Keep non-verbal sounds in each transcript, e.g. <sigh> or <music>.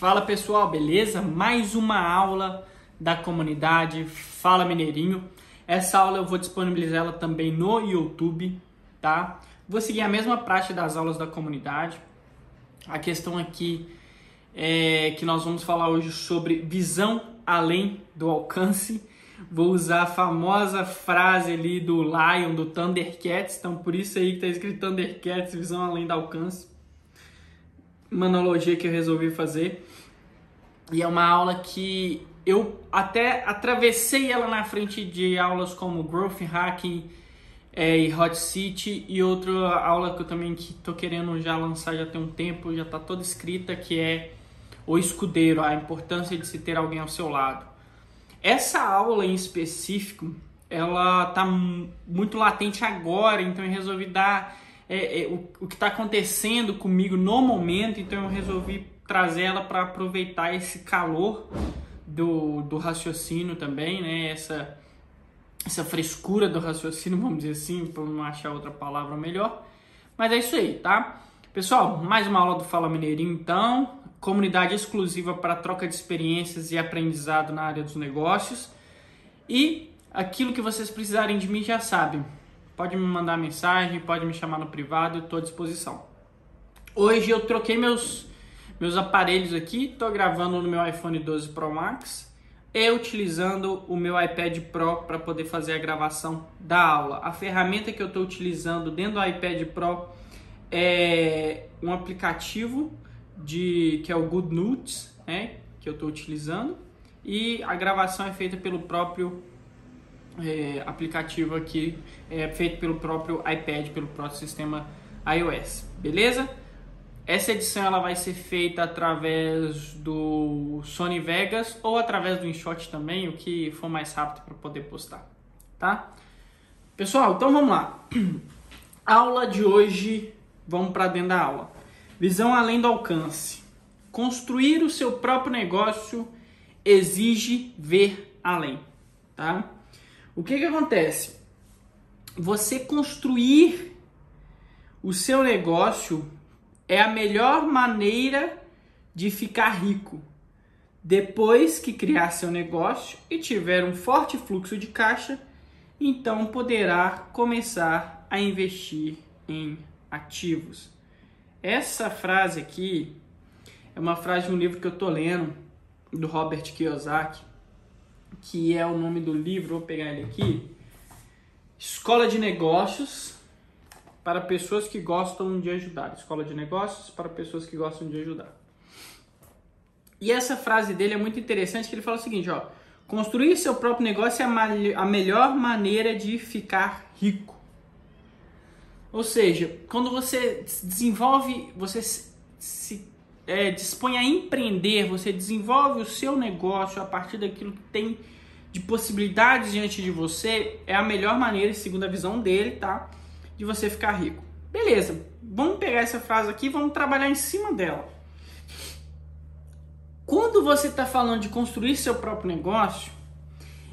Fala pessoal, beleza? Mais uma aula da comunidade Fala Mineirinho. Essa aula eu vou disponibilizar ela também no YouTube, tá? Vou seguir a mesma praxe das aulas da comunidade. A questão aqui é que nós vamos falar hoje sobre visão além do alcance. Vou usar a famosa frase ali do Lion, do Thundercats, então por isso aí que tá escrito Thundercats, visão além do alcance uma analogia que eu resolvi fazer. E é uma aula que eu até atravessei ela na frente de aulas como Growth Hacking é, e Hot City e outra aula que eu também que querendo já lançar já tem um tempo, já está toda escrita, que é o escudeiro, a importância de se ter alguém ao seu lado. Essa aula em específico, ela está muito latente agora, então eu resolvi dar é, é, o, o que está acontecendo comigo no momento, então eu resolvi trazer ela para aproveitar esse calor do, do raciocínio também, né? Essa, essa frescura do raciocínio, vamos dizer assim, para não achar outra palavra melhor. Mas é isso aí, tá? Pessoal, mais uma aula do Fala Mineirinho, então. Comunidade exclusiva para troca de experiências e aprendizado na área dos negócios. E aquilo que vocês precisarem de mim já sabem Pode me mandar mensagem, pode me chamar no privado, estou à disposição. Hoje eu troquei meus, meus aparelhos aqui, estou gravando no meu iPhone 12 Pro Max e utilizando o meu iPad Pro para poder fazer a gravação da aula. A ferramenta que eu estou utilizando dentro do iPad Pro é um aplicativo de que é o Good Notes, né, que eu estou utilizando e a gravação é feita pelo próprio é, aplicativo aqui é feito pelo próprio iPad, pelo próprio sistema iOS, beleza? Essa edição ela vai ser feita através do Sony Vegas ou através do InShot também, o que for mais rápido para poder postar, tá? Pessoal, então vamos lá. <clears throat> aula de hoje, vamos para dentro da aula. Visão além do alcance. Construir o seu próprio negócio exige ver além, tá? O que que acontece? Você construir o seu negócio é a melhor maneira de ficar rico. Depois que criar seu negócio e tiver um forte fluxo de caixa, então poderá começar a investir em ativos. Essa frase aqui é uma frase de um livro que eu estou lendo, do Robert Kiyosaki, que é o nome do livro, vou pegar ele aqui. Escola de Negócios para pessoas que gostam de ajudar. Escola de Negócios para pessoas que gostam de ajudar. E essa frase dele é muito interessante, que ele fala o seguinte, ó: Construir seu próprio negócio é a, melhor maneira de ficar rico. Ou seja, quando você desenvolve, você se é, dispõe a empreender, você desenvolve o seu negócio a partir daquilo que tem de possibilidades diante de você, é a melhor maneira, segundo a visão dele, tá? De você ficar rico. Beleza, vamos pegar essa frase aqui e vamos trabalhar em cima dela. Quando você está falando de construir seu próprio negócio,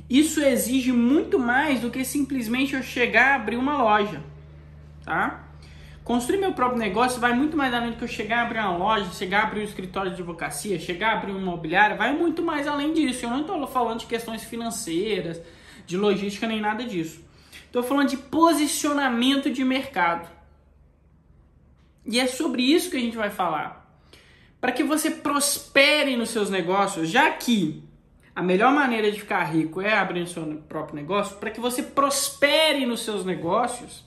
isso exige muito mais do que simplesmente eu chegar a abrir uma loja, tá? Construir meu próprio negócio vai muito mais além do que eu chegar a abrir uma loja, chegar a abrir um escritório de advocacia, chegar a abrir uma imobiliária, vai muito mais além disso. Eu não estou falando de questões financeiras, de logística, nem nada disso. Estou falando de posicionamento de mercado. E é sobre isso que a gente vai falar. Para que você prospere nos seus negócios, já que a melhor maneira de ficar rico é abrir o seu próprio negócio, para que você prospere nos seus negócios,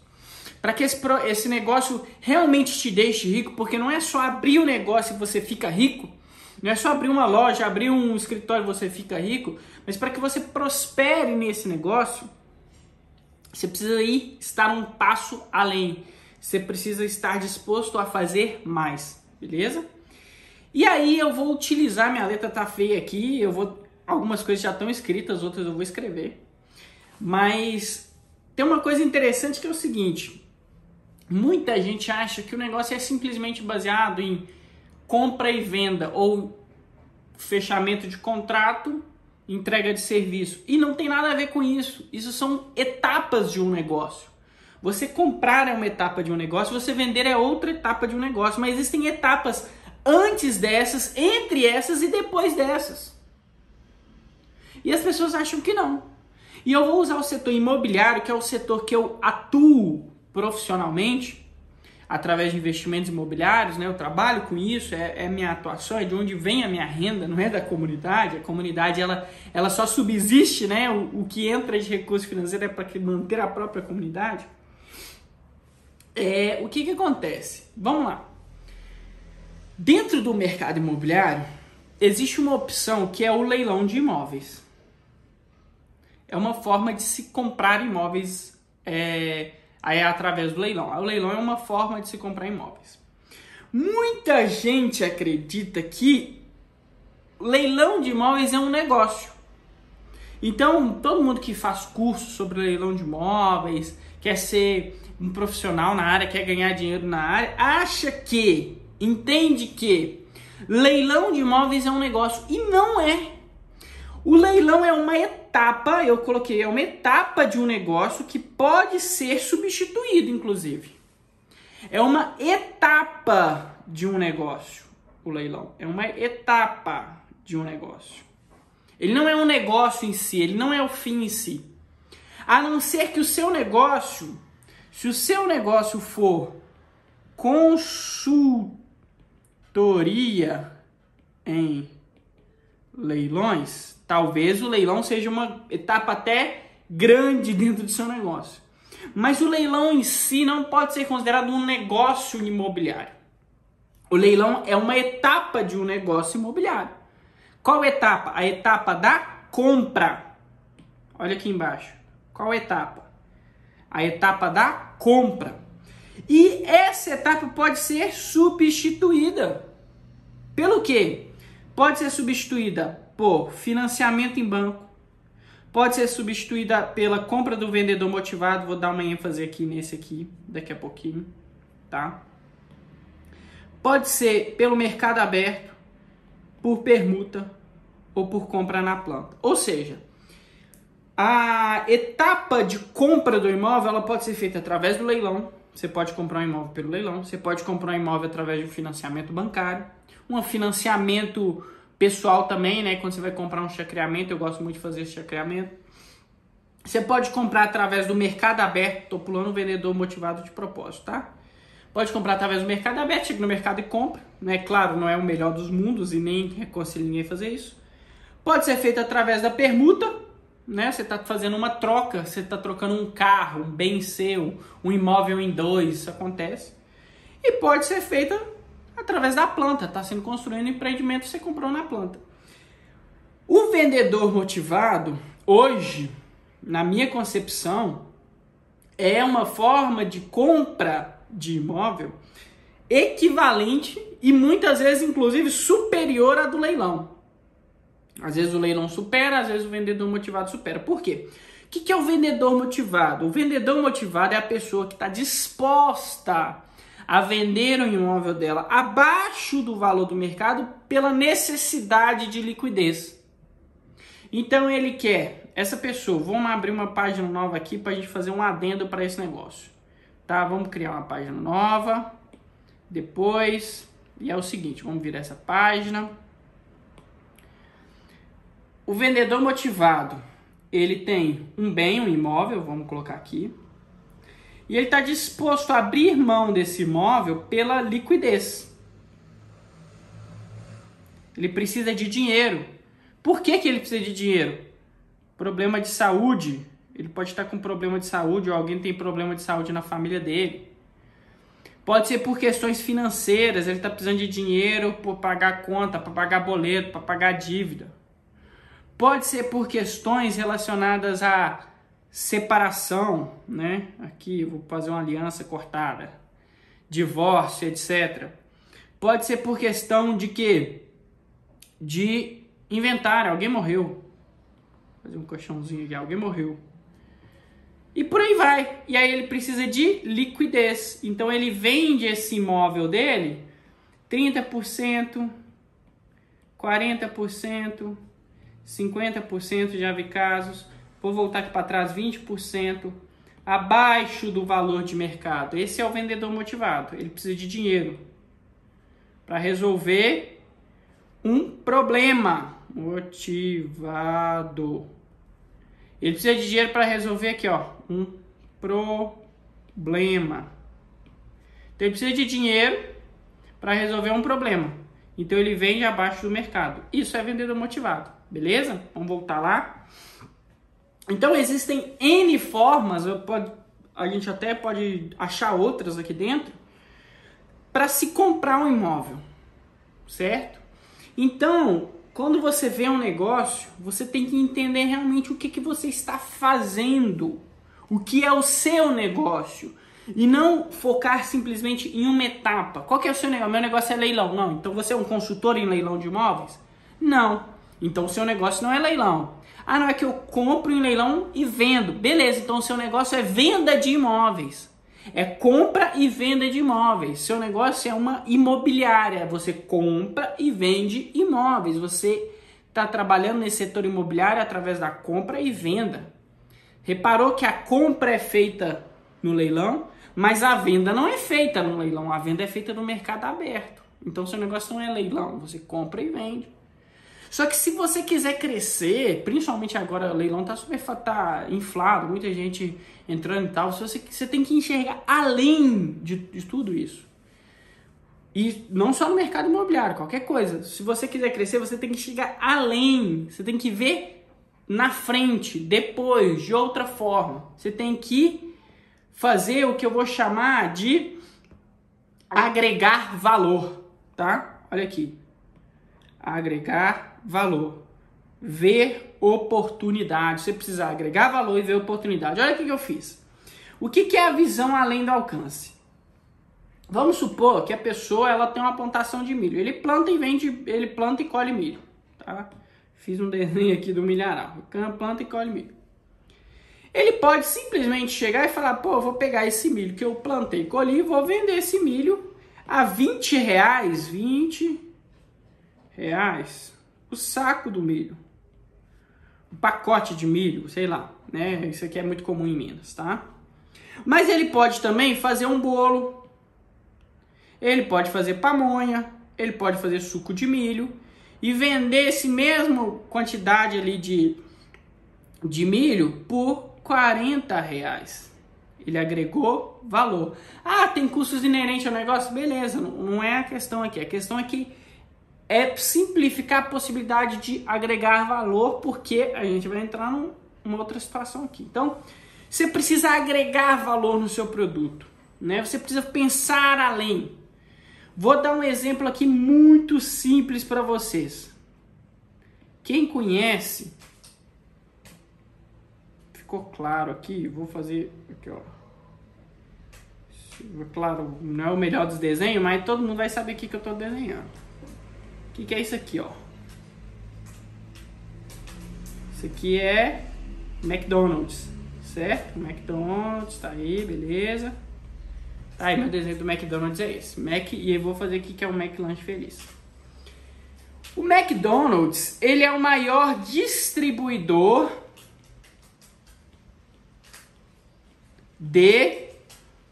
para que esse, esse negócio realmente te deixe rico, porque não é só abrir o negócio e você fica rico, não é só abrir uma loja, abrir um escritório e você fica rico, mas para que você prospere nesse negócio, você precisa ir estar um passo além. Você precisa estar disposto a fazer mais, beleza? E aí eu vou utilizar minha letra tá feia aqui, eu vou algumas coisas já estão escritas, outras eu vou escrever. Mas tem uma coisa interessante que é o seguinte: Muita gente acha que o negócio é simplesmente baseado em compra e venda ou fechamento de contrato, entrega de serviço. E não tem nada a ver com isso. Isso são etapas de um negócio. Você comprar é uma etapa de um negócio, você vender é outra etapa de um negócio, mas existem etapas antes dessas, entre essas e depois dessas. E as pessoas acham que não. E eu vou usar o setor imobiliário, que é o setor que eu atuo profissionalmente, através de investimentos imobiliários, né? Eu trabalho com isso, é, é, minha atuação, é de onde vem a minha renda, não é da comunidade. A comunidade ela, ela só subsiste, né? O, o que entra de recurso financeiro é para manter a própria comunidade. É, o que, que acontece? Vamos lá. Dentro do mercado imobiliário, existe uma opção que é o leilão de imóveis. É uma forma de se comprar imóveis é, aí é através do leilão. O leilão é uma forma de se comprar imóveis. Muita gente acredita que leilão de imóveis é um negócio. Então, todo mundo que faz curso sobre leilão de imóveis, quer ser um profissional na área, quer ganhar dinheiro na área, acha que, entende que leilão de imóveis é um negócio e não é. O leilão é uma etapa, eu coloquei, é uma etapa de um negócio que pode ser substituído, inclusive. É uma etapa de um negócio, o leilão. É uma etapa de um negócio. Ele não é um negócio em si, ele não é o fim em si. A não ser que o seu negócio, se o seu negócio for consultoria em leilões, talvez o leilão seja uma etapa até grande dentro do seu negócio. Mas o leilão em si não pode ser considerado um negócio imobiliário. O leilão é uma etapa de um negócio imobiliário. Qual etapa? A etapa da compra. Olha aqui embaixo. Qual etapa? A etapa da compra. E essa etapa pode ser substituída. Pelo quê? Pode ser substituída por financiamento em banco, pode ser substituída pela compra do vendedor motivado, vou dar uma ênfase aqui nesse aqui, daqui a pouquinho, tá? Pode ser pelo mercado aberto, por permuta ou por compra na planta. Ou seja, a etapa de compra do imóvel ela pode ser feita através do leilão. Você pode comprar um imóvel pelo leilão, você pode comprar um imóvel através um financiamento bancário, um financiamento pessoal também, né? Quando você vai comprar um chacreamento, eu gosto muito de fazer esse chacreamento. Você pode comprar através do mercado aberto, tô pulando o vendedor motivado de propósito, tá? Pode comprar através do mercado aberto, chega no mercado e compra, né? Claro, não é o melhor dos mundos e nem reconselho ninguém fazer isso. Pode ser feito através da permuta, né? Você está fazendo uma troca, você está trocando um carro, um bem seu, um imóvel em dois, isso acontece. E pode ser feita através da planta, está sendo construído um empreendimento, você comprou na planta. O vendedor motivado, hoje, na minha concepção, é uma forma de compra de imóvel equivalente e muitas vezes, inclusive, superior à do leilão. Às vezes o leilão supera, às vezes o vendedor motivado supera. Por quê? O que é o vendedor motivado? O vendedor motivado é a pessoa que está disposta a vender o imóvel dela abaixo do valor do mercado pela necessidade de liquidez. Então ele quer, essa pessoa, vamos abrir uma página nova aqui para a gente fazer um adendo para esse negócio. Tá? Vamos criar uma página nova. Depois, e é o seguinte, vamos virar essa página. O vendedor motivado, ele tem um bem, um imóvel, vamos colocar aqui e ele está disposto a abrir mão desse imóvel pela liquidez. Ele precisa de dinheiro. Por que, que ele precisa de dinheiro? Problema de saúde. Ele pode estar com problema de saúde ou alguém tem problema de saúde na família dele. Pode ser por questões financeiras, ele está precisando de dinheiro para pagar conta, para pagar boleto, para pagar dívida. Pode ser por questões relacionadas a separação, né? Aqui vou fazer uma aliança cortada, divórcio, etc. Pode ser por questão de que de inventário, alguém morreu. Vou fazer um colchãozinho aqui, alguém morreu. E por aí vai. E aí ele precisa de liquidez. Então ele vende esse imóvel dele 30%, 40%, 50%, já vi casos Vou voltar aqui para trás 20% abaixo do valor de mercado. Esse é o vendedor motivado. Ele precisa de dinheiro para resolver um problema. Motivado. Ele precisa de dinheiro para resolver aqui, ó, um problema. Então ele precisa de dinheiro para resolver um problema. Então ele vende abaixo do mercado. Isso é vendedor motivado, beleza? Vamos voltar lá. Então existem N formas, a gente até pode achar outras aqui dentro, para se comprar um imóvel, certo? Então, quando você vê um negócio, você tem que entender realmente o que, que você está fazendo, o que é o seu negócio, e não focar simplesmente em uma etapa. Qual que é o seu negócio? Meu negócio é leilão. Não. Então você é um consultor em leilão de imóveis? Não. Então o seu negócio não é leilão. Ah, não é que eu compro em leilão e vendo. Beleza, então seu negócio é venda de imóveis. É compra e venda de imóveis. Seu negócio é uma imobiliária. Você compra e vende imóveis. Você está trabalhando nesse setor imobiliário através da compra e venda. Reparou que a compra é feita no leilão, mas a venda não é feita no leilão. A venda é feita no mercado aberto. Então seu negócio não é leilão. Você compra e vende. Só que se você quiser crescer, principalmente agora o leilão tá super tá inflado, muita gente entrando e tal, você, você tem que enxergar além de, de tudo isso. E não só no mercado imobiliário, qualquer coisa. Se você quiser crescer, você tem que chegar além. Você tem que ver na frente, depois, de outra forma. Você tem que fazer o que eu vou chamar de agregar valor, tá? Olha aqui. Agregar valor. Ver oportunidade. Você precisa agregar valor e ver oportunidade. Olha o que, eu fiz. O que, é a visão além do alcance? Vamos supor que a pessoa ela tem uma plantação de milho. Ele planta e vende, ele planta e colhe milho. Tá? Fiz um desenho <laughs> aqui do milharal. Planta e colhe milho. Ele pode simplesmente chegar e falar: pô, vou pegar esse milho que eu plantei e colhi vou vender esse milho a 20 reais. 20 reais o saco do milho, o pacote de milho, sei lá, né? Isso aqui é muito comum em Minas, tá? Mas ele pode também fazer um bolo, ele pode fazer pamonha, ele pode fazer suco de milho e vender esse mesmo quantidade ali de, de milho por 40 reais. Ele agregou valor. Ah, tem custos inerentes ao negócio? Beleza, não, não é a questão aqui. A questão é que é simplificar a possibilidade de agregar valor, porque a gente vai entrar numa outra situação aqui. Então, você precisa agregar valor no seu produto, né? Você precisa pensar além. Vou dar um exemplo aqui muito simples para vocês. Quem conhece, ficou claro aqui, vou fazer aqui, ó. Claro, não é o melhor dos desenhos, mas todo mundo vai saber o que, que eu estou desenhando. O que, que é isso aqui, ó? Isso aqui é McDonald's, certo? McDonald's, tá aí, beleza. Tá aí, meu desenho do McDonald's é esse. Mac, e eu vou fazer aqui que é o McLanche Feliz. O McDonald's, ele é o maior distribuidor de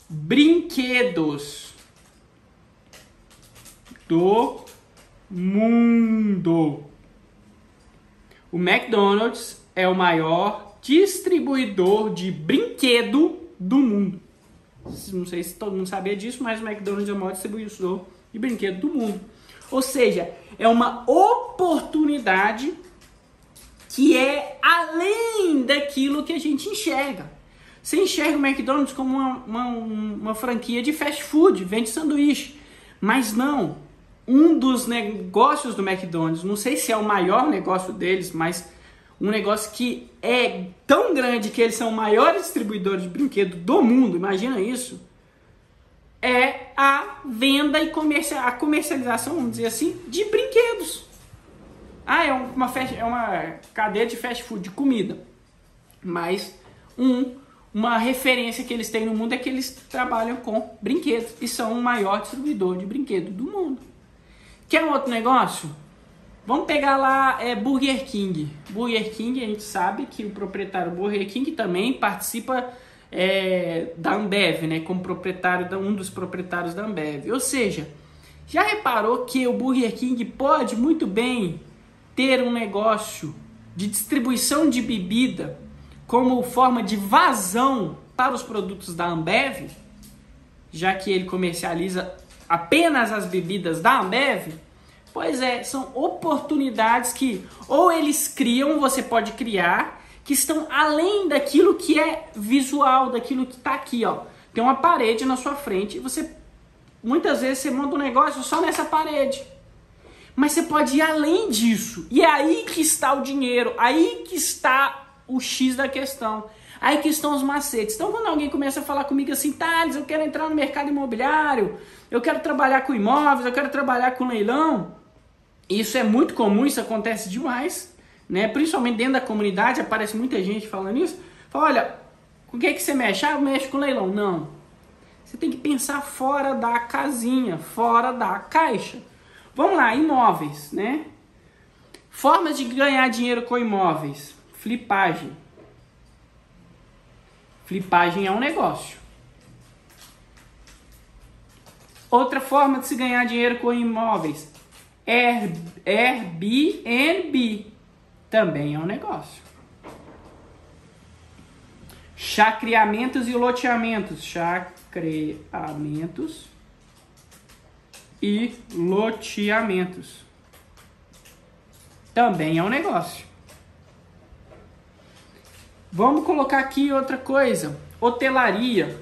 brinquedos do mundo. O McDonald's é o maior distribuidor de brinquedo do mundo. Não sei se todo mundo sabia disso, mas o McDonald's é o maior distribuidor de brinquedo do mundo. Ou seja, é uma oportunidade que é além daquilo que a gente enxerga. Você enxerga o McDonald's como uma, uma, uma franquia de fast food, vende sanduíche. Mas não, um dos negócios do McDonald's, não sei se é o maior negócio deles, mas um negócio que é tão grande que eles são o maior distribuidor de brinquedo do mundo, imagina isso, é a venda e comercial, a comercialização, vamos dizer assim, de brinquedos. Ah, é uma, fast, é uma cadeia de fast food, de comida. Mas um, uma referência que eles têm no mundo é que eles trabalham com brinquedos e são o maior distribuidor de brinquedo do mundo. Quer um outro negócio? Vamos pegar lá é, Burger King. Burger King, a gente sabe que o proprietário Burger King também participa é, da Ambev, né? Como proprietário, um dos proprietários da Ambev. Ou seja, Já reparou que o Burger King pode muito bem ter um negócio de distribuição de bebida como forma de vazão para os produtos da Ambev, já que ele comercializa apenas as bebidas da Ambev? Pois é, são oportunidades que ou eles criam, você pode criar, que estão além daquilo que é visual, daquilo que está aqui, ó. Tem uma parede na sua frente e você muitas vezes você monta um negócio só nessa parede. Mas você pode ir além disso. E é aí que está o dinheiro, aí que está o X da questão. Aí que estão os macetes. Então, quando alguém começa a falar comigo assim, Thales, eu quero entrar no mercado imobiliário, eu quero trabalhar com imóveis, eu quero trabalhar com leilão, isso é muito comum, isso acontece demais, né? Principalmente dentro da comunidade, aparece muita gente falando isso. Fala, olha, com o que, é que você mexe? Ah, eu mexo com leilão. Não. Você tem que pensar fora da casinha, fora da caixa. Vamos lá, imóveis, né? Formas de ganhar dinheiro com imóveis. Flipagem. Flipagem é um negócio. Outra forma de se ganhar dinheiro com imóveis Airbnb também é um negócio. Chacreamentos e loteamentos. Chacreamentos e loteamentos. Também é um negócio. Vamos colocar aqui outra coisa. Hotelaria.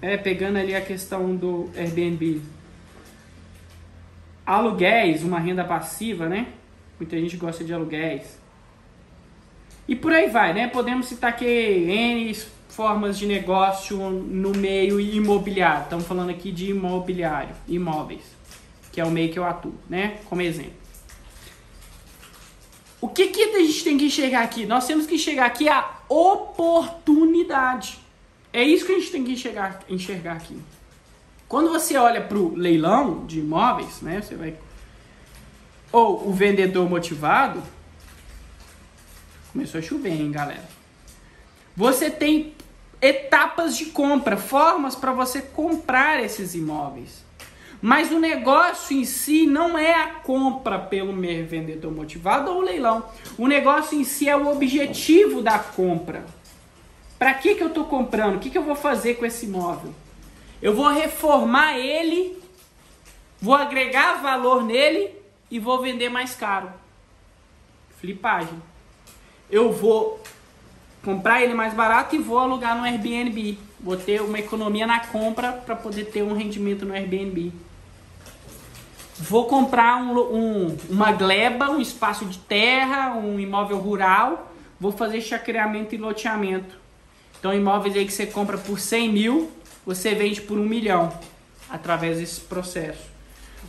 É, pegando ali a questão do Airbnb aluguéis, uma renda passiva, né? Muita gente gosta de aluguéis. E por aí vai, né? Podemos citar aqui N formas de negócio no meio imobiliário. Estamos falando aqui de imobiliário, imóveis, que é o meio que eu atuo, né? Como exemplo. O que, que a gente tem que enxergar aqui? Nós temos que enxergar aqui a oportunidade. É isso que a gente tem que enxergar, enxergar aqui. Quando você olha para o leilão de imóveis, né, você vai ou o vendedor motivado, começou a chover, hein, galera. Você tem etapas de compra, formas para você comprar esses imóveis. Mas o negócio em si não é a compra pelo vendedor motivado ou o leilão. O negócio em si é o objetivo da compra. Para que, que eu estou comprando? O que, que eu vou fazer com esse imóvel? Eu vou reformar ele, vou agregar valor nele e vou vender mais caro. Flipagem. Eu vou comprar ele mais barato e vou alugar no Airbnb. Vou ter uma economia na compra para poder ter um rendimento no Airbnb. Vou comprar um, um, uma gleba, um espaço de terra, um imóvel rural. Vou fazer chacreamento e loteamento. Então, imóveis aí que você compra por 100 mil, você vende por um milhão através desse processo.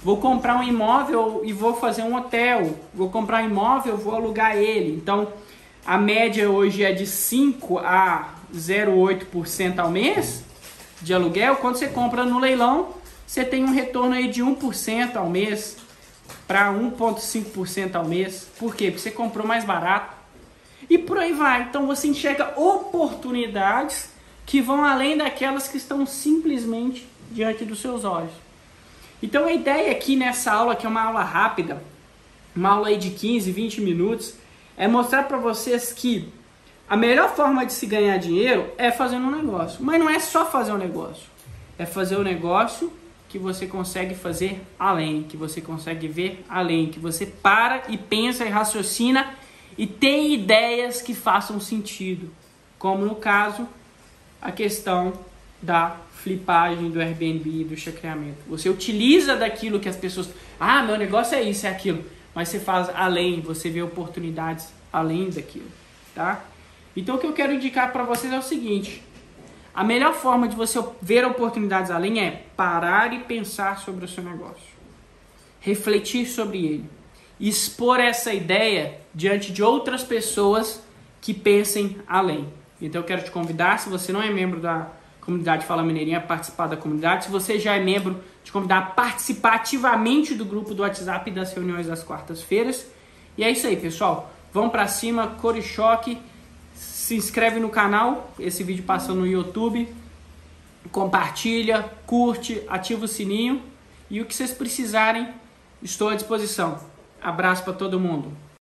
Vou comprar um imóvel e vou fazer um hotel. Vou comprar um imóvel, vou alugar ele. Então, a média hoje é de 5 a 0,8% ao mês de aluguel. Quando você compra no leilão, você tem um retorno aí de 1% ao mês para 1,5% ao mês. Por quê? Porque você comprou mais barato. E por aí vai. Então você enxerga oportunidades que vão além daquelas que estão simplesmente diante dos seus olhos. Então a ideia aqui nessa aula, que é uma aula rápida, uma aula aí de 15, 20 minutos, é mostrar para vocês que a melhor forma de se ganhar dinheiro é fazendo um negócio. Mas não é só fazer um negócio. É fazer o um negócio que você consegue fazer além, que você consegue ver além, que você para e pensa e raciocina e tem ideias que façam sentido. Como no caso a questão da flipagem do Airbnb, do chacreamento. Você utiliza daquilo que as pessoas, ah, meu negócio é isso, é aquilo, mas você faz além, você vê oportunidades além daquilo, tá? Então o que eu quero indicar para vocês é o seguinte: a melhor forma de você ver oportunidades além é parar e pensar sobre o seu negócio, refletir sobre ele, expor essa ideia diante de outras pessoas que pensem além. Então eu quero te convidar, se você não é membro da comunidade Fala Mineirinha, a participar da comunidade. Se você já é membro, te convidar a participar ativamente do grupo do WhatsApp das reuniões das quartas-feiras. E é isso aí, pessoal. Vamos para cima, Core Choque. Se inscreve no canal, esse vídeo passa no YouTube. Compartilha, curte, ativa o sininho. E o que vocês precisarem, estou à disposição. Abraço para todo mundo.